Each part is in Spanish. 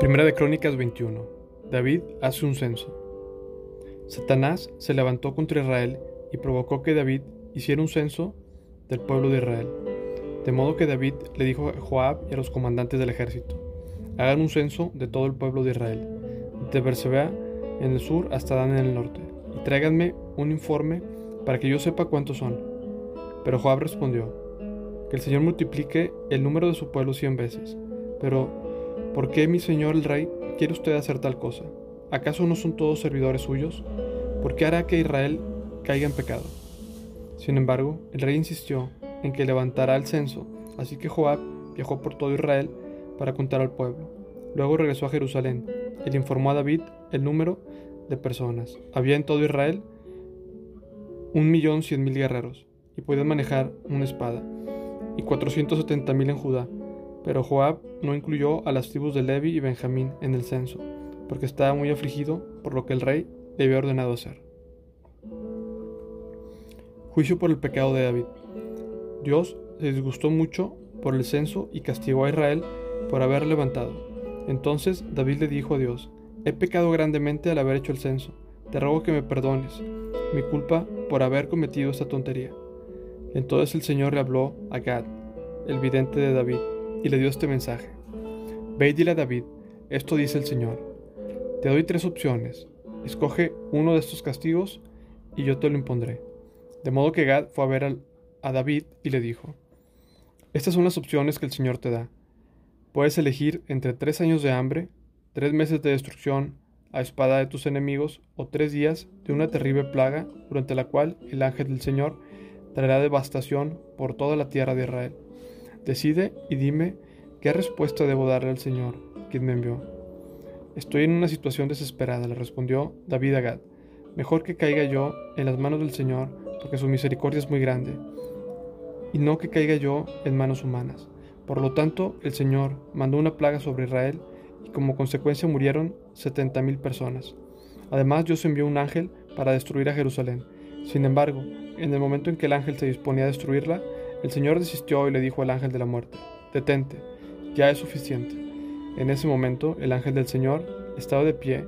Primera de Crónicas 21. David hace un censo. Satanás se levantó contra Israel y provocó que David hiciera un censo del pueblo de Israel. De modo que David le dijo a Joab y a los comandantes del ejército, hagan un censo de todo el pueblo de Israel, de Bersebea en el sur hasta Dan en el norte, y tráiganme un informe para que yo sepa cuántos son. Pero Joab respondió, que el Señor multiplique el número de su pueblo cien veces. Pero, ¿por qué mi señor el rey quiere usted hacer tal cosa? ¿Acaso no son todos servidores suyos? ¿Por qué hará que Israel caiga en pecado? Sin embargo, el rey insistió en que levantará el censo, así que Joab viajó por todo Israel para contar al pueblo. Luego regresó a Jerusalén le informó a David el número de personas. Había en todo Israel un millón cien mil guerreros y podían manejar una espada, y cuatrocientos setenta mil en Judá. Pero Joab no incluyó a las tribus de Levi y Benjamín en el censo, porque estaba muy afligido por lo que el rey le había ordenado hacer. Juicio por el pecado de David. Dios se disgustó mucho por el censo y castigó a Israel por haber levantado. Entonces David le dijo a Dios, He pecado grandemente al haber hecho el censo. Te ruego que me perdones mi culpa por haber cometido esta tontería. Entonces el Señor le habló a Gad, el vidente de David, y le dio este mensaje. Ve y dile a David, esto dice el Señor. Te doy tres opciones. Escoge uno de estos castigos y yo te lo impondré. De modo que Gad fue a ver a David y le dijo, Estas son las opciones que el Señor te da. Puedes elegir entre tres años de hambre, tres meses de destrucción a espada de tus enemigos, o tres días de una terrible plaga, durante la cual el ángel del Señor traerá devastación por toda la tierra de Israel. Decide y dime qué respuesta debo darle al Señor, quien me envió. Estoy en una situación desesperada, le respondió David a Gad. Mejor que caiga yo en las manos del Señor, porque su misericordia es muy grande, y no que caiga yo en manos humanas. Por lo tanto, el Señor mandó una plaga sobre Israel, y como consecuencia murieron setenta mil personas. Además, Dios envió un ángel para destruir a Jerusalén. Sin embargo, en el momento en que el ángel se disponía a destruirla, el Señor desistió y le dijo al ángel de la muerte, Detente, ya es suficiente. En ese momento, el ángel del Señor estaba de pie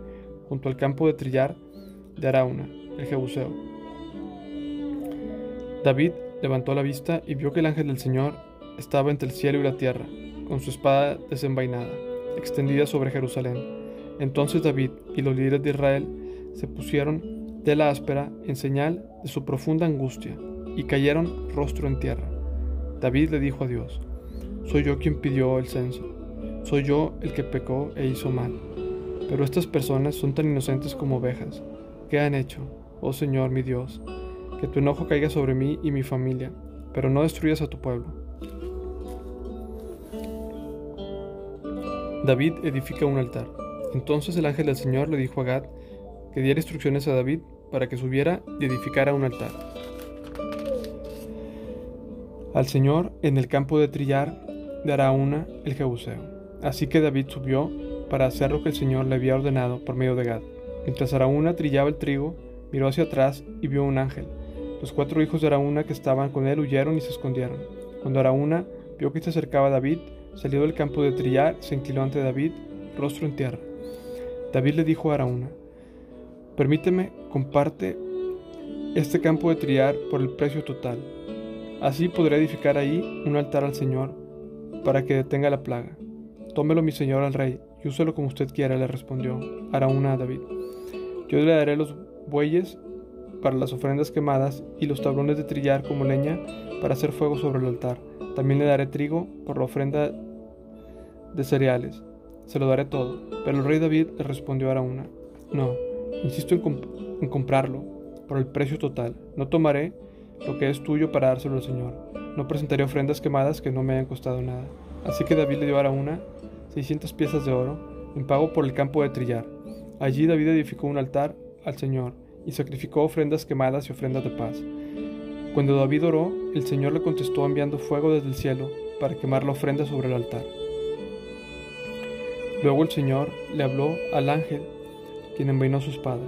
junto al campo de trillar de Arauna, el Jebuseo. David levantó la vista y vio que el ángel del Señor estaba entre el cielo y la tierra, con su espada desenvainada, extendida sobre Jerusalén. Entonces David y los líderes de Israel se pusieron de la áspera en señal de su profunda angustia y cayeron rostro en tierra. David le dijo a Dios, soy yo quien pidió el censo, soy yo el que pecó e hizo mal. Pero estas personas son tan inocentes como ovejas. ¿Qué han hecho, oh Señor mi Dios? Que tu enojo caiga sobre mí y mi familia, pero no destruyas a tu pueblo. David edifica un altar. Entonces el ángel del Señor le dijo a Gad que diera instrucciones a David para que subiera y edificara un altar. Al Señor en el campo de trillar de Araúna el Jebuseo. Así que David subió para hacer lo que el Señor le había ordenado por medio de Gad. Mientras Araúna trillaba el trigo, miró hacia atrás y vio un ángel. Los cuatro hijos de Araúna que estaban con él huyeron y se escondieron. Cuando Araúna vio que se acercaba David, salió del campo de trillar, se inclinó ante David, rostro en tierra. David le dijo a Araúna, Permíteme, comparte este campo de trillar por el precio total. Así podré edificar ahí un altar al Señor para que detenga la plaga. Tómelo mi señor al rey y úselo como usted quiera, le respondió Araúna a David. Yo le daré los bueyes para las ofrendas quemadas y los tablones de trillar como leña para hacer fuego sobre el altar. También le daré trigo por la ofrenda de cereales. Se lo daré todo. Pero el rey David le respondió a Araúna, no, insisto en, en comprarlo por el precio total. No tomaré lo que es tuyo para dárselo al Señor. No presentaré ofrendas quemadas que no me hayan costado nada. Así que David le dio a Araúna 600 piezas de oro en pago por el campo de trillar. Allí David edificó un altar al Señor y sacrificó ofrendas quemadas y ofrendas de paz. Cuando David oró, el Señor le contestó enviando fuego desde el cielo para quemar la ofrenda sobre el altar. Luego el Señor le habló al ángel, quien envainó su espada.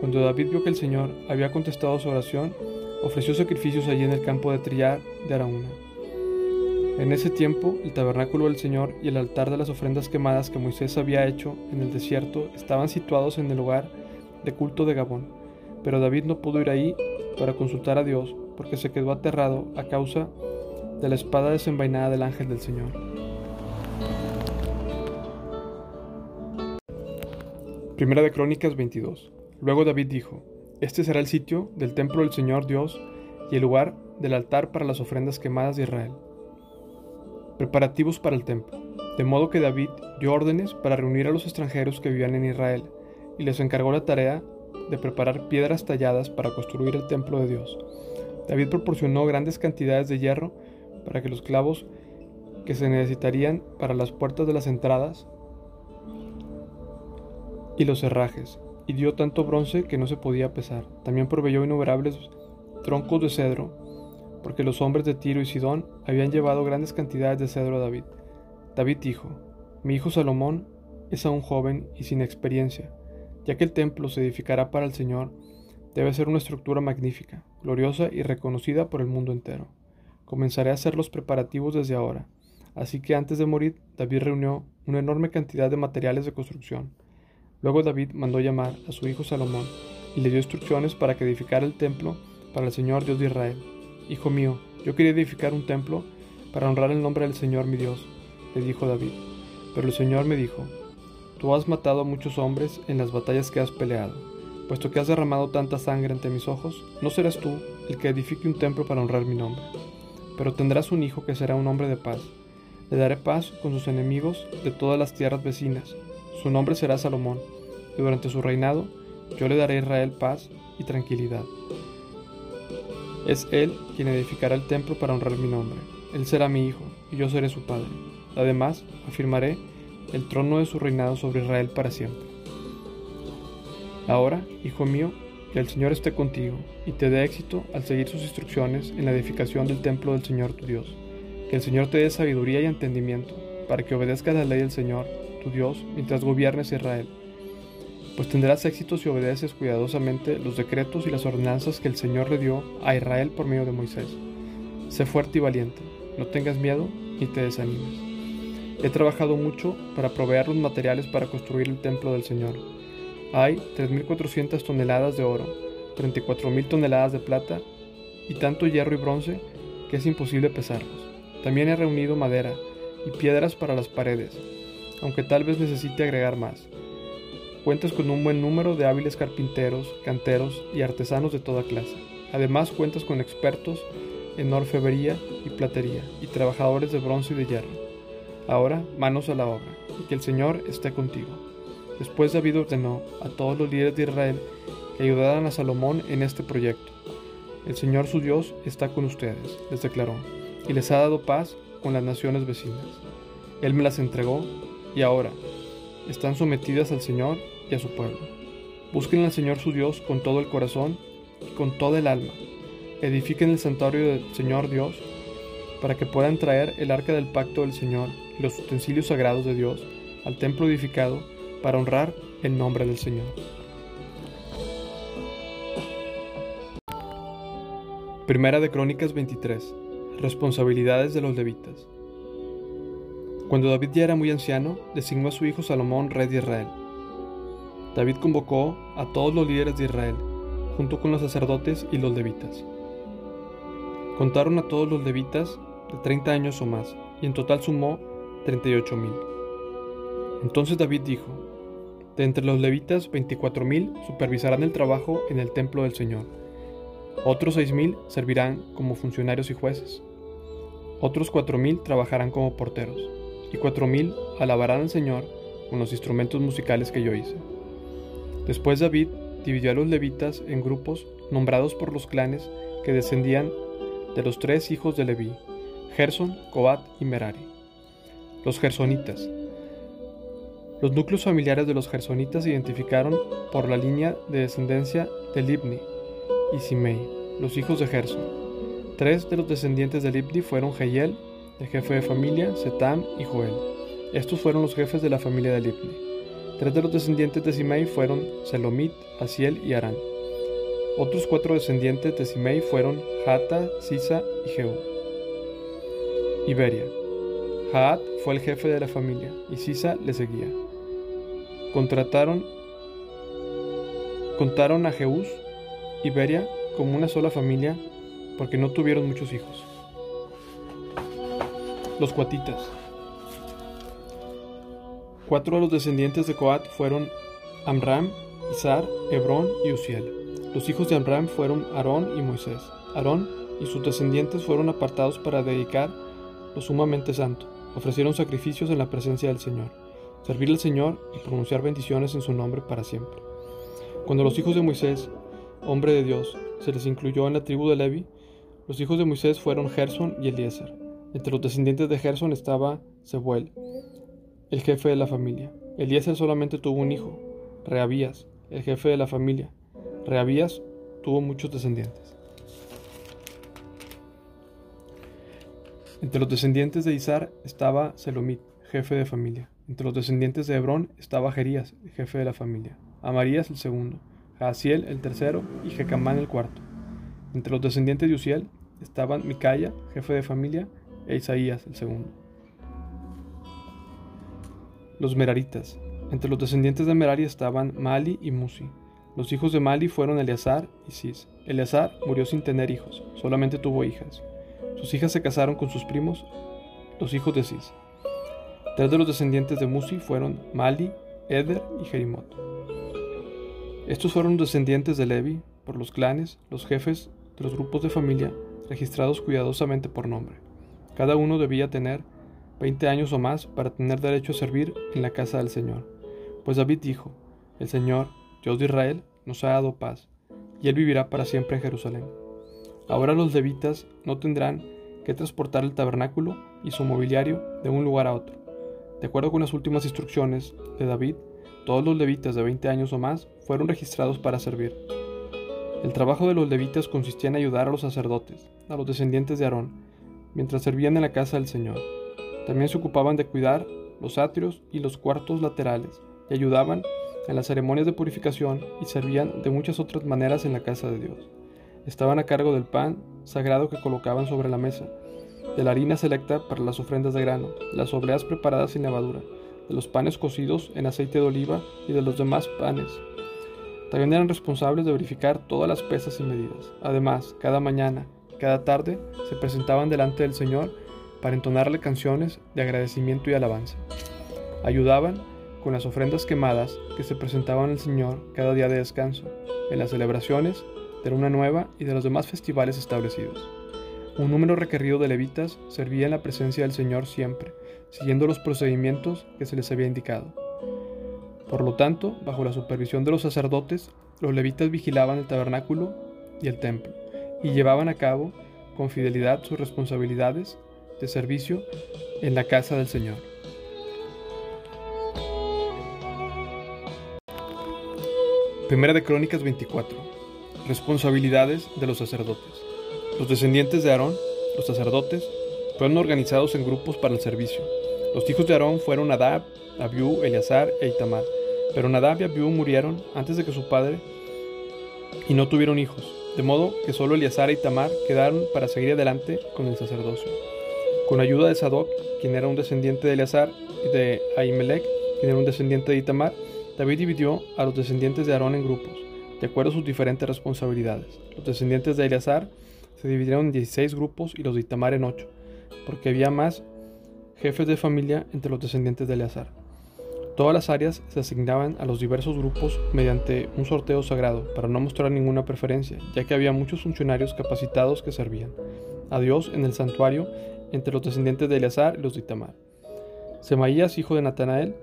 Cuando David vio que el Señor había contestado su oración, ofreció sacrificios allí en el campo de trillar de Araúna. En ese tiempo, el tabernáculo del Señor y el altar de las ofrendas quemadas que Moisés había hecho en el desierto estaban situados en el lugar de culto de Gabón. Pero David no pudo ir ahí para consultar a Dios porque se quedó aterrado a causa de la espada desenvainada del ángel del Señor. Primera de Crónicas 22. Luego David dijo, Este será el sitio del templo del Señor Dios y el lugar del altar para las ofrendas quemadas de Israel. Preparativos para el templo. De modo que David dio órdenes para reunir a los extranjeros que vivían en Israel y les encargó la tarea de preparar piedras talladas para construir el templo de Dios. David proporcionó grandes cantidades de hierro para que los clavos que se necesitarían para las puertas de las entradas y los herrajes, y dio tanto bronce que no se podía pesar. También proveyó innumerables troncos de cedro porque los hombres de Tiro y Sidón habían llevado grandes cantidades de cedro a David. David dijo, Mi hijo Salomón es aún joven y sin experiencia, ya que el templo se edificará para el Señor, debe ser una estructura magnífica, gloriosa y reconocida por el mundo entero. Comenzaré a hacer los preparativos desde ahora. Así que antes de morir, David reunió una enorme cantidad de materiales de construcción. Luego David mandó llamar a su hijo Salomón y le dio instrucciones para que edificara el templo para el Señor Dios de Israel. Hijo mío, yo quería edificar un templo para honrar el nombre del Señor mi Dios, le dijo David. Pero el Señor me dijo, Tú has matado a muchos hombres en las batallas que has peleado. Puesto que has derramado tanta sangre ante mis ojos, no serás tú el que edifique un templo para honrar mi nombre. Pero tendrás un hijo que será un hombre de paz. Le daré paz con sus enemigos de todas las tierras vecinas. Su nombre será Salomón, y durante su reinado yo le daré a Israel paz y tranquilidad. Es Él quien edificará el templo para honrar mi nombre. Él será mi hijo, y yo seré su padre. Además, afirmaré el trono de su reinado sobre Israel para siempre. Ahora, hijo mío, que el Señor esté contigo, y te dé éxito al seguir sus instrucciones en la edificación del templo del Señor tu Dios. Que el Señor te dé sabiduría y entendimiento, para que obedezcas la ley del Señor, tu Dios, mientras gobiernes Israel pues tendrás éxito si obedeces cuidadosamente los decretos y las ordenanzas que el Señor le dio a Israel por medio de Moisés. Sé fuerte y valiente, no tengas miedo ni te desanimes. He trabajado mucho para proveer los materiales para construir el templo del Señor. Hay 3.400 toneladas de oro, 34.000 toneladas de plata y tanto hierro y bronce que es imposible pesarlos. También he reunido madera y piedras para las paredes, aunque tal vez necesite agregar más Cuentas con un buen número de hábiles carpinteros, canteros y artesanos de toda clase. Además cuentas con expertos en orfebrería y platería y trabajadores de bronce y de hierro. Ahora, manos a la obra, y que el Señor esté contigo. Después David ordenó a todos los líderes de Israel que ayudaran a Salomón en este proyecto. El Señor su Dios está con ustedes, les declaró, y les ha dado paz con las naciones vecinas. Él me las entregó, y ahora están sometidas al Señor a su pueblo. Busquen al Señor su Dios con todo el corazón y con toda el alma. Edifiquen el santuario del Señor Dios para que puedan traer el arca del pacto del Señor y los utensilios sagrados de Dios al templo edificado para honrar el nombre del Señor. Primera de Crónicas 23. Responsabilidades de los levitas. Cuando David ya era muy anciano, designó a su hijo Salomón rey de Israel David convocó a todos los líderes de Israel, junto con los sacerdotes y los levitas. Contaron a todos los levitas de 30 años o más, y en total sumó 38 mil. Entonces David dijo, de entre los levitas 24 mil supervisarán el trabajo en el templo del Señor. Otros seis mil servirán como funcionarios y jueces. Otros cuatro mil trabajarán como porteros. Y cuatro mil alabarán al Señor con los instrumentos musicales que yo hice. Después David dividió a los levitas en grupos nombrados por los clanes que descendían de los tres hijos de Leví, Gerson, Cobat y Merari. Los gersonitas. Los núcleos familiares de los gersonitas se identificaron por la línea de descendencia de Libni y Simei, los hijos de Gerson. Tres de los descendientes de Libni fueron Jehiel, el jefe de familia, Setam y Joel. Estos fueron los jefes de la familia de Libni. Tres de los descendientes de Simei fueron Selomit, Asiel y Arán. Otros cuatro descendientes de Simei fueron Hata, Sisa y Jehú. Iberia. Jaat fue el jefe de la familia y Sisa le seguía. Contrataron, contaron a Jeús y Beria como una sola familia porque no tuvieron muchos hijos. Los cuatitas. Cuatro de los descendientes de Coat fueron Amram, Izar, Hebrón y Uziel. Los hijos de Amram fueron Aarón y Moisés. Aarón y sus descendientes fueron apartados para dedicar lo sumamente santo. Ofrecieron sacrificios en la presencia del Señor, servir al Señor y pronunciar bendiciones en su nombre para siempre. Cuando los hijos de Moisés, hombre de Dios, se les incluyó en la tribu de Levi, los hijos de Moisés fueron Gerson y Eliezer. Entre los descendientes de Gerson estaba Zebuel, el jefe de la familia. Eliezer solamente tuvo un hijo, Reabías, el jefe de la familia. Reabías tuvo muchos descendientes. Entre los descendientes de Izar estaba Selomit, jefe de familia. Entre los descendientes de Hebrón estaba Jerías, jefe de la familia. Amarías el segundo, Jaasiel el tercero y Jecamán el cuarto. Entre los descendientes de Uziel estaban Micaya, jefe de familia, e Isaías el segundo. Los Meraritas. Entre los descendientes de Merari estaban Mali y Musi. Los hijos de Mali fueron Eleazar y Cis. Eleazar murió sin tener hijos, solamente tuvo hijas. Sus hijas se casaron con sus primos, los hijos de Cis. Tres de los descendientes de Musi fueron Mali, Eder y Jerimot. Estos fueron descendientes de Levi por los clanes, los jefes de los grupos de familia, registrados cuidadosamente por nombre. Cada uno debía tener 20 años o más para tener derecho a servir en la casa del Señor. Pues David dijo, el Señor, Dios de Israel, nos ha dado paz, y Él vivirá para siempre en Jerusalén. Ahora los levitas no tendrán que transportar el tabernáculo y su mobiliario de un lugar a otro. De acuerdo con las últimas instrucciones de David, todos los levitas de 20 años o más fueron registrados para servir. El trabajo de los levitas consistía en ayudar a los sacerdotes, a los descendientes de Aarón, mientras servían en la casa del Señor. También se ocupaban de cuidar los atrios y los cuartos laterales y ayudaban en las ceremonias de purificación y servían de muchas otras maneras en la casa de Dios. Estaban a cargo del pan sagrado que colocaban sobre la mesa, de la harina selecta para las ofrendas de grano, las obleas preparadas sin levadura, de los panes cocidos en aceite de oliva y de los demás panes. También eran responsables de verificar todas las pesas y medidas. Además, cada mañana, cada tarde, se presentaban delante del Señor para entonarle canciones de agradecimiento y alabanza. Ayudaban con las ofrendas quemadas que se presentaban al Señor cada día de descanso, en las celebraciones de Luna Nueva y de los demás festivales establecidos. Un número requerido de levitas servía en la presencia del Señor siempre, siguiendo los procedimientos que se les había indicado. Por lo tanto, bajo la supervisión de los sacerdotes, los levitas vigilaban el tabernáculo y el templo, y llevaban a cabo con fidelidad sus responsabilidades de servicio en la casa del Señor. Primera de Crónicas 24. Responsabilidades de los sacerdotes. Los descendientes de Aarón, los sacerdotes, fueron organizados en grupos para el servicio. Los hijos de Aarón fueron Nadab, Abiú, Eleazar e Itamar. Pero Nadab y Abiú murieron antes de que su padre y no tuvieron hijos, de modo que solo Eleazar e Itamar quedaron para seguir adelante con el sacerdocio. Con ayuda de Sadoc, quien era un descendiente de Eleazar, y de Ahimelech, quien era un descendiente de Itamar, David dividió a los descendientes de Aarón en grupos, de acuerdo a sus diferentes responsabilidades. Los descendientes de Eleazar se dividieron en 16 grupos y los de Itamar en 8, porque había más jefes de familia entre los descendientes de Eleazar. Todas las áreas se asignaban a los diversos grupos mediante un sorteo sagrado para no mostrar ninguna preferencia, ya que había muchos funcionarios capacitados que servían a Dios en el santuario entre los descendientes de Eleazar y los de Itamar. Semaías, hijo de Natanael,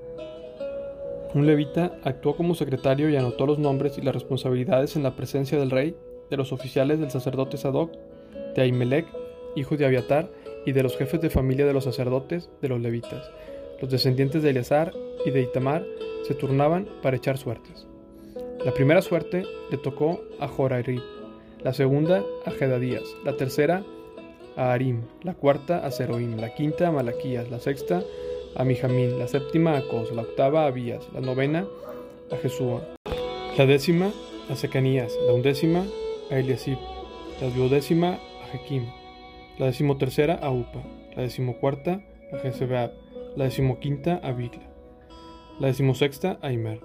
un levita, actuó como secretario y anotó los nombres y las responsabilidades en la presencia del rey, de los oficiales del sacerdote Sadoc, de Ahimelech, hijo de Abiatar, y de los jefes de familia de los sacerdotes, de los levitas. Los descendientes de Eleazar y de Itamar se turnaban para echar suertes. La primera suerte le tocó a Jorairib, la segunda a Jedadías, la tercera a Arim, la cuarta a Zeroim, la quinta a Malaquías, la sexta a Mijamín, la séptima a Cos, la octava a Abías, la novena a Jesúa, la décima a Secanías, la undécima a Eliasib, la duodécima a Jequim, la decimotercera a Upa, la decimocuarta a Jezebeab, la decimoquinta a Bigla, la decimosexta a Imer,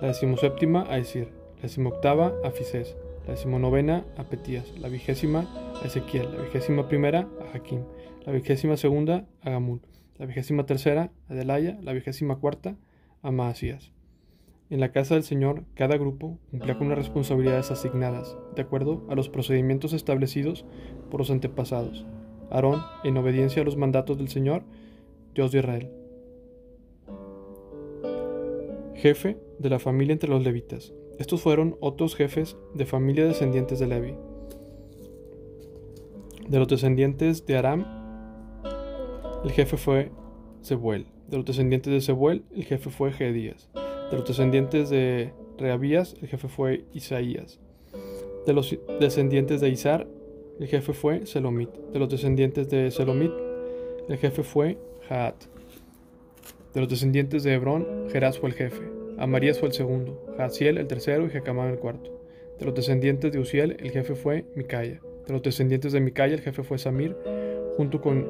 la decimoséptima a Esir, la decimoctava a Fisés, la decimonovena a Petías, la vigésima a Ezequiel, la vigésima primera a Jaquín, la vigésima segunda a Gamul, la vigésima tercera a Delaya, la vigésima cuarta a Maasías. En la casa del Señor, cada grupo cumplía con las responsabilidades asignadas, de acuerdo a los procedimientos establecidos por los antepasados. Aarón, en obediencia a los mandatos del Señor, Dios de Israel. Jefe de la familia entre los levitas. Estos fueron otros jefes de familia descendientes de Levi. De los descendientes de Aram, el jefe fue Zebuel. De los descendientes de Zebuel, el jefe fue Gedías. De los descendientes de Reabías, el jefe fue Isaías. De los descendientes de Isar, el jefe fue Selomit. De los descendientes de Selomit, el jefe fue De los descendientes de Hebrón, Geras fue el jefe. Amarías fue el segundo. Jaziel el tercero y Jecamán el cuarto. De los descendientes de Uziel, el jefe fue Micaya. De los descendientes de Micaya, el jefe fue Samir, junto con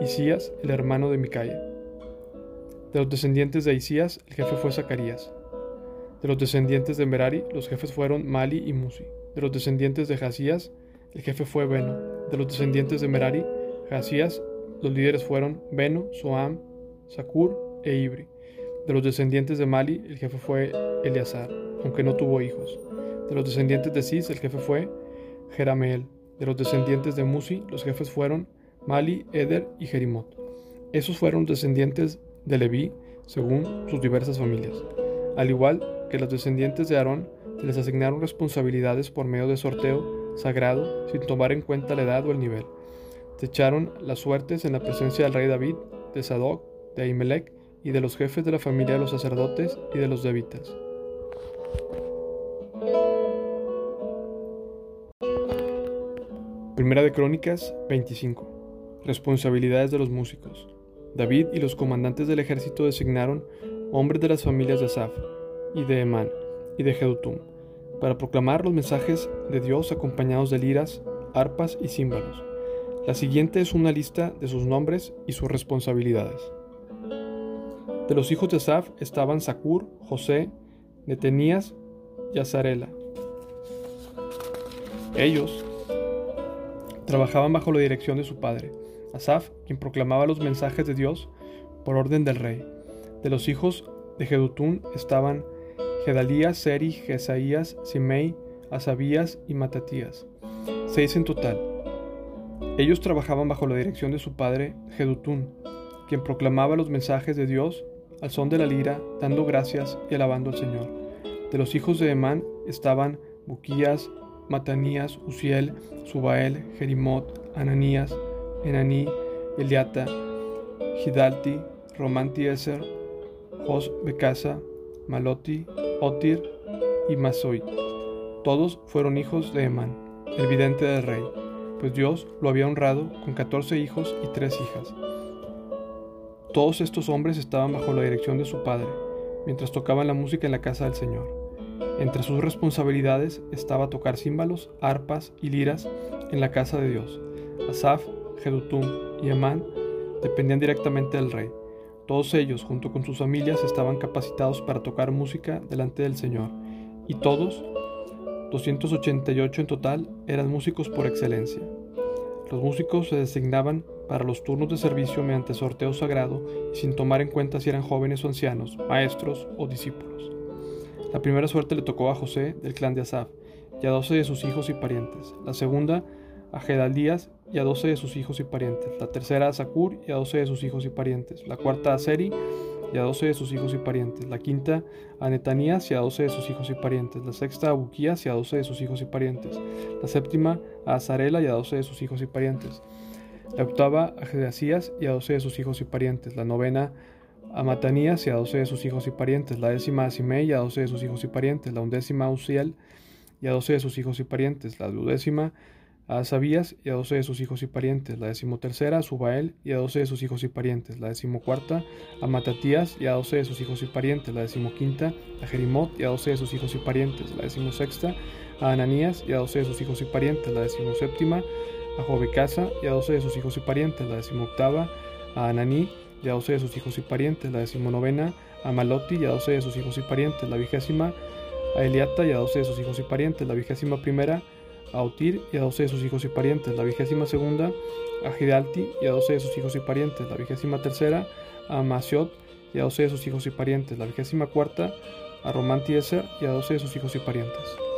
Isías, el hermano de Micaya. De los descendientes de Isías, el jefe fue Zacarías. De los descendientes de Merari, los jefes fueron Mali y Musi. De los descendientes de Jazías, el jefe fue Beno. De los descendientes de Merari, Jazías, los líderes fueron Beno, Soam, Sakur e Ibri. De los descendientes de Mali, el jefe fue Eleazar, aunque no tuvo hijos. De los descendientes de Cis, el jefe fue Jerameel. De los descendientes de Musi, los jefes fueron Mali, Eder y Jerimot. Esos fueron descendientes de Leví, según sus diversas familias. Al igual que los descendientes de Aarón, se les asignaron responsabilidades por medio de sorteo sagrado sin tomar en cuenta la edad o el nivel. Echaron las suertes en la presencia del rey David, de Sadoc, de Ahimelech y de los jefes de la familia de los sacerdotes y de los levitas. Primera de Crónicas 25. Responsabilidades de los músicos. David y los comandantes del ejército designaron hombres de las familias de Asaf, y de Emán, y de Jedutum, para proclamar los mensajes de Dios acompañados de liras, arpas y címbalos. La siguiente es una lista de sus nombres y sus responsabilidades. De los hijos de Asaf estaban Sakur, José, Netenías y Azarela. Ellos trabajaban bajo la dirección de su padre, Asaf, quien proclamaba los mensajes de Dios por orden del rey. De los hijos de Jedutún estaban Gedalías, Seri, Jesaías, Simei, Asabías y Matatías, seis en total. Ellos trabajaban bajo la dirección de su padre, Jedutún, quien proclamaba los mensajes de Dios al son de la lira, dando gracias y alabando al Señor. De los hijos de Emán estaban Buquías, Matanías, Uziel, Subael, Jerimot, Ananías, Enaní, Eliata, Hidalti, Romantieser, Jos Becasa, Maloti, Otir y Masoit. Todos fueron hijos de Emán, el vidente del rey, pues Dios lo había honrado con catorce hijos y tres hijas. Todos estos hombres estaban bajo la dirección de su padre, mientras tocaban la música en la casa del Señor. Entre sus responsabilidades estaba tocar címbalos, arpas y liras en la casa de Dios. Asaf Jedutum y Emán dependían directamente del rey. Todos ellos, junto con sus familias, estaban capacitados para tocar música delante del Señor, y todos, 288 en total, eran músicos por excelencia. Los músicos se designaban para los turnos de servicio mediante sorteo sagrado y sin tomar en cuenta si eran jóvenes o ancianos, maestros o discípulos. La primera suerte le tocó a José del clan de Asaf y a doce de sus hijos y parientes. La segunda a Gedalías y a doce de sus hijos y parientes. La tercera a Sakur y a doce de sus hijos y parientes. La cuarta a Seri y a doce de sus hijos y parientes. La quinta a Netanías y a doce de sus hijos y parientes. La sexta a Buquías y a doce de sus hijos y parientes. La séptima a Azarela y a doce de sus hijos y parientes. La octava a Gedasías y a doce de sus hijos y parientes. La novena a Matanías y a doce de sus hijos y parientes. La décima a Simei y a doce de sus hijos y parientes. La undécima a Uziel y a doce de sus hijos y parientes. La duodécima a Sabías y a doce de sus hijos y parientes, la decimotercera a Subael y a doce de sus hijos y parientes, la decimocuarta a Matatías y a doce de sus hijos y parientes, la decimoquinta a Jerimot y a doce de sus hijos y parientes, la decimosexta a Ananías y a doce de sus hijos y parientes, la decimoséptima a Jovecasa y a doce de sus hijos y parientes, la decimoctava a Ananí y a doce de sus hijos y parientes, la decimonovena a Maloti y a doce de sus hijos y parientes, la vigésima a Eliata y a doce de sus hijos y parientes, la vigésima primera a Otir y a doce de sus hijos y parientes, la vigésima segunda a Gidalti y a doce de sus hijos y parientes, la vigésima tercera a Masiot y a doce de sus hijos y parientes, la vigésima cuarta a Romantieser y a doce de sus hijos y parientes.